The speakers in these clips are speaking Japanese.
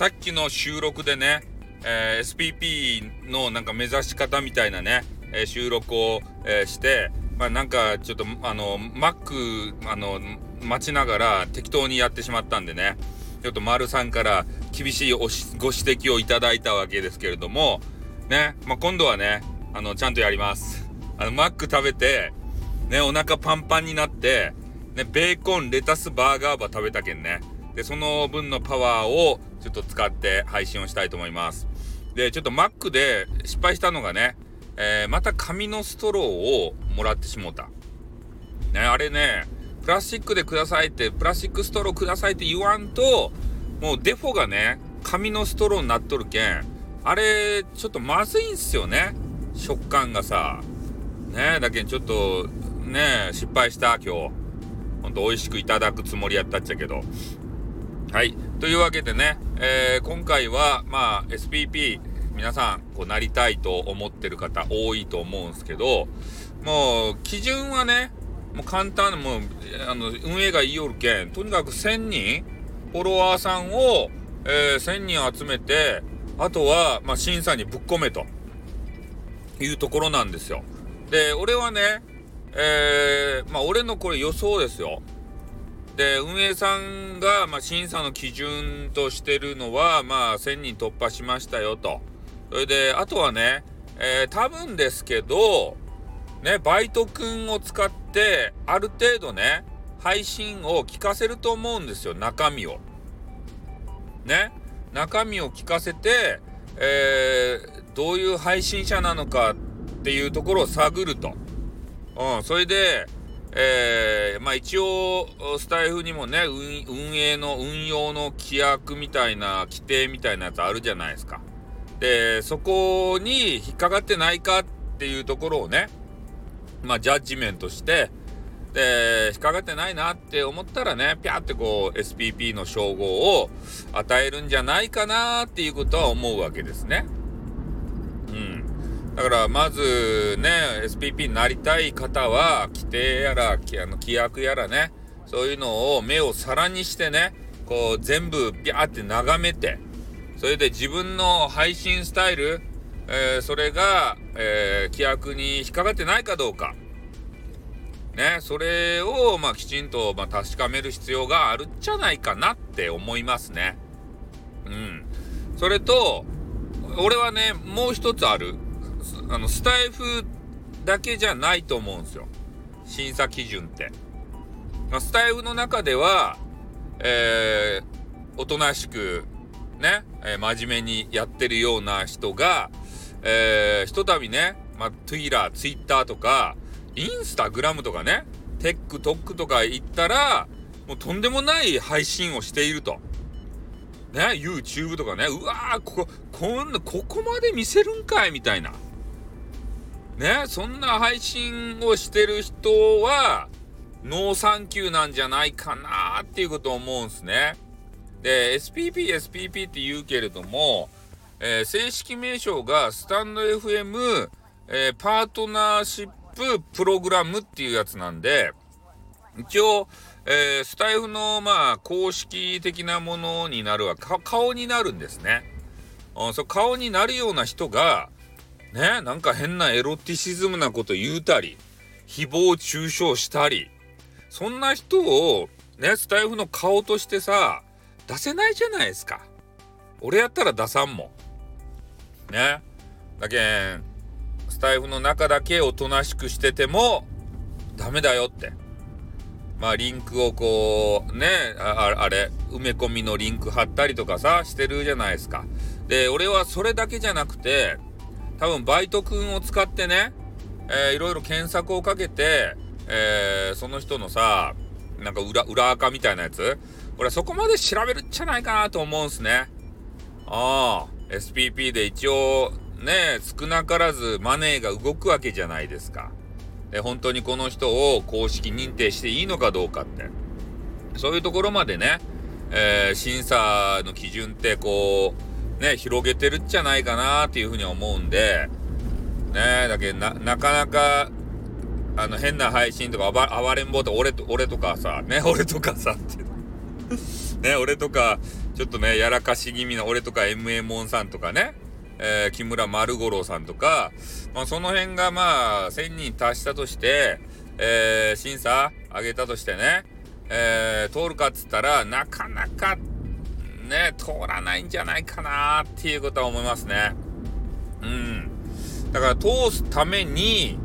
さっきの収録でね、えー、SPP のなんか目指し方みたいなね、えー、収録を、えー、して、まあなんかちょっとあの、Mac、あの、待ちながら適当にやってしまったんでね、ちょっと丸さんから厳しいご指摘をいただいたわけですけれども、ね、まあ今度はね、あの、ちゃんとやります。あの、マック食べて、ね、お腹パンパンになって、ね、ベーコン、レタス、バーガーバ食べたけんね。で、その分のパワーをちょっと使って配信をしたいと思います。で、ちょっと Mac で失敗したのがね、えー、また紙のストローをもらってしもうた。ね、あれね、プラスチックでくださいって、プラスチックストローくださいって言わんと、もうデフォがね、紙のストローになっとるけん、あれ、ちょっとまずいんすよね。食感がさ。ねだけんちょっと、ね失敗した今日。ほんと美味しくいただくつもりやったっちゃけど。はい。というわけでね、えー、今回は、まあ、SPP、皆さん、こう、なりたいと思ってる方多いと思うんですけど、もう、基準はね、もう簡単、もう、あの、運営が言いよるけん、とにかく1000人、フォロワーさんを、えー、1000人集めて、あとは、まあ、審査にぶっ込めと、いうところなんですよ。で、俺はね、えー、まあ、俺のこれ予想ですよ。で、運営さんが、まあ、審査の基準としてるのは、まあ、1000人突破しましたよと。それで、あとはね、えー、多分ですけど、ね、バイトくんを使って、ある程度ね、配信を聞かせると思うんですよ、中身を。ね、中身を聞かせて、えー、どういう配信者なのかっていうところを探ると。うん、それで、えー、まあ一応、スタイフにもね、運営の、運用の規約みたいな、規定みたいなやつあるじゃないですか。で、そこに引っかかってないかっていうところをね、まあジャッジメントして、で、引っかかってないなって思ったらね、ぴゃってこう SPP の称号を与えるんじゃないかなっていうことは思うわけですね。だからまずね SPP になりたい方は規定やらあの規約やらねそういうのを目を皿にしてねこう全部ビャーって眺めてそれで自分の配信スタイル、えー、それが、えー、規約に引っかかってないかどうか。ねそれをまあきちんと、まあ、確かめる必要があるんじゃないかなって思いますね。うん。それと俺はねもう一つある。あの、スタイフだけじゃないと思うんですよ。審査基準って。まあ、スタイフの中では、えー、おとなしく、ね、えー、真面目にやってるような人が、えー、ひとたびね、まあ、Twitter、Twitter とか、インスタグラムとかね、テック、トックとか行ったら、もうとんでもない配信をしていると。ね、YouTube とかね、うわー、ここ、こんな、ここまで見せるんかいみたいな。ね、そんな配信をしてる人は、ノーサンキューなんじゃないかなっていうことを思うんすね。で、SPP、SPP って言うけれども、えー、正式名称がスタンド FM、えー、パートナーシッププログラムっていうやつなんで、一応、えー、スタイフの、まあ、公式的なものになるは、顔になるんですね。うん、そう顔になるような人が、ね、なんか変なエロティシズムなこと言うたり、誹謗中傷したり、そんな人を、ね、スタイフの顔としてさ、出せないじゃないですか。俺やったら出さんもん。ね。だけん、スタイフの中だけおとなしくしてても、ダメだよって。まあ、リンクをこう、ね、ああれ、埋め込みのリンク貼ったりとかさ、してるじゃないですか。で、俺はそれだけじゃなくて、多分バイトくんを使ってね、えー、いろいろ検索をかけて、えー、その人のさ、なんか裏、裏垢みたいなやつ俺そこまで調べるんじゃないかなと思うんすね。ああ、SPP で一応ね、少なからずマネーが動くわけじゃないですか。で、本当にこの人を公式認定していいのかどうかって。そういうところまでね、えー、審査の基準ってこう、ね、広げてるんじゃないかなっていうふうに思うんで、ね、だけどな、なかなか、あの、変な配信とか、暴れん坊と俺と、俺とかさ、ね、俺とかさって、ね、俺とか、ちょっとね、やらかし気味な俺とか MA モンさんとかね、えー、木村丸五郎さんとか、まあ、その辺がまあ、1000人達したとして、えー、審査上げたとしてね、えー、通るかっつったら、なかなか、ね、通らないんじゃないかなっていうことは思いますね。うん。だから通すために、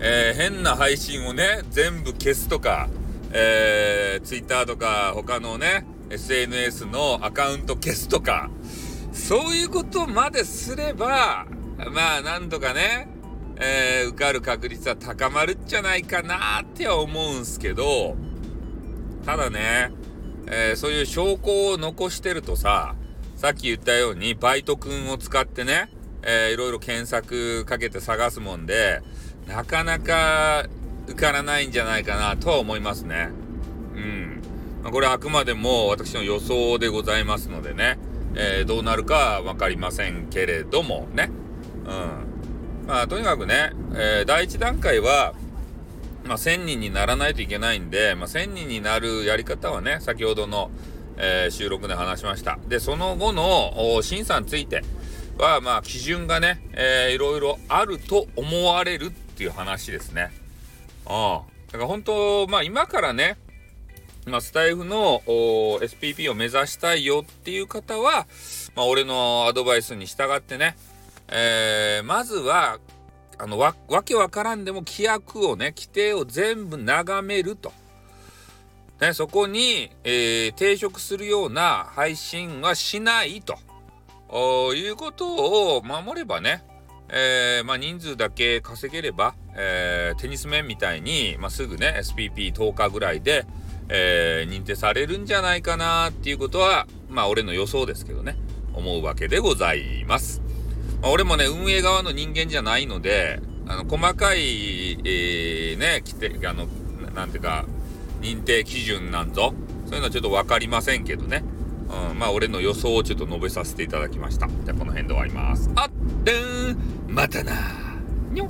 えー、変な配信をね、全部消すとか、えー、Twitter とか他のね、SNS のアカウント消すとか、そういうことまですれば、まあ、なんとかね、えー、受かる確率は高まるんじゃないかなって思うんすけど、ただね、えー、そういう証拠を残してるとさ、さっき言ったようにバイトくんを使ってね、えー、いろいろ検索かけて探すもんで、なかなか受からないんじゃないかなとは思いますね。うん。まあ、これあくまでも私の予想でございますのでね、えー、どうなるかわかりませんけれどもね。うん。まあ、とにかくね、えー、第1段階は、まあ、1000人にならないといけないんで、まあ、1000人になるやり方はね、先ほどの、えー、収録で話しました。で、その後の審査については、まあ、基準がね、えー、いろいろあると思われるっていう話ですね。ああ。だから本当、まあ、今からね、まあ、スタイフの SPP を目指したいよっていう方は、まあ、俺のアドバイスに従ってね、えー、まずは、あの、わ、けわからんでも規約をね、規定を全部眺めると。ね、そこに、えー、抵触するような配信はしないと。いうことを守ればね、えー、まあ、人数だけ稼げれば、えー、テニス面みたいに、まあ、すぐね、SPP10 日ぐらいで、え、認定されるんじゃないかなっていうことは、まあ、俺の予想ですけどね、思うわけでございます。俺もね、運営側の人間じゃないので、あの、細かい、えー、ね、規定、あの、なんていうか、認定基準なんぞ、そういうのはちょっとわかりませんけどね。うん、まあ、俺の予想をちょっと述べさせていただきました。じゃあ、この辺で終わります。あってんまたなにょ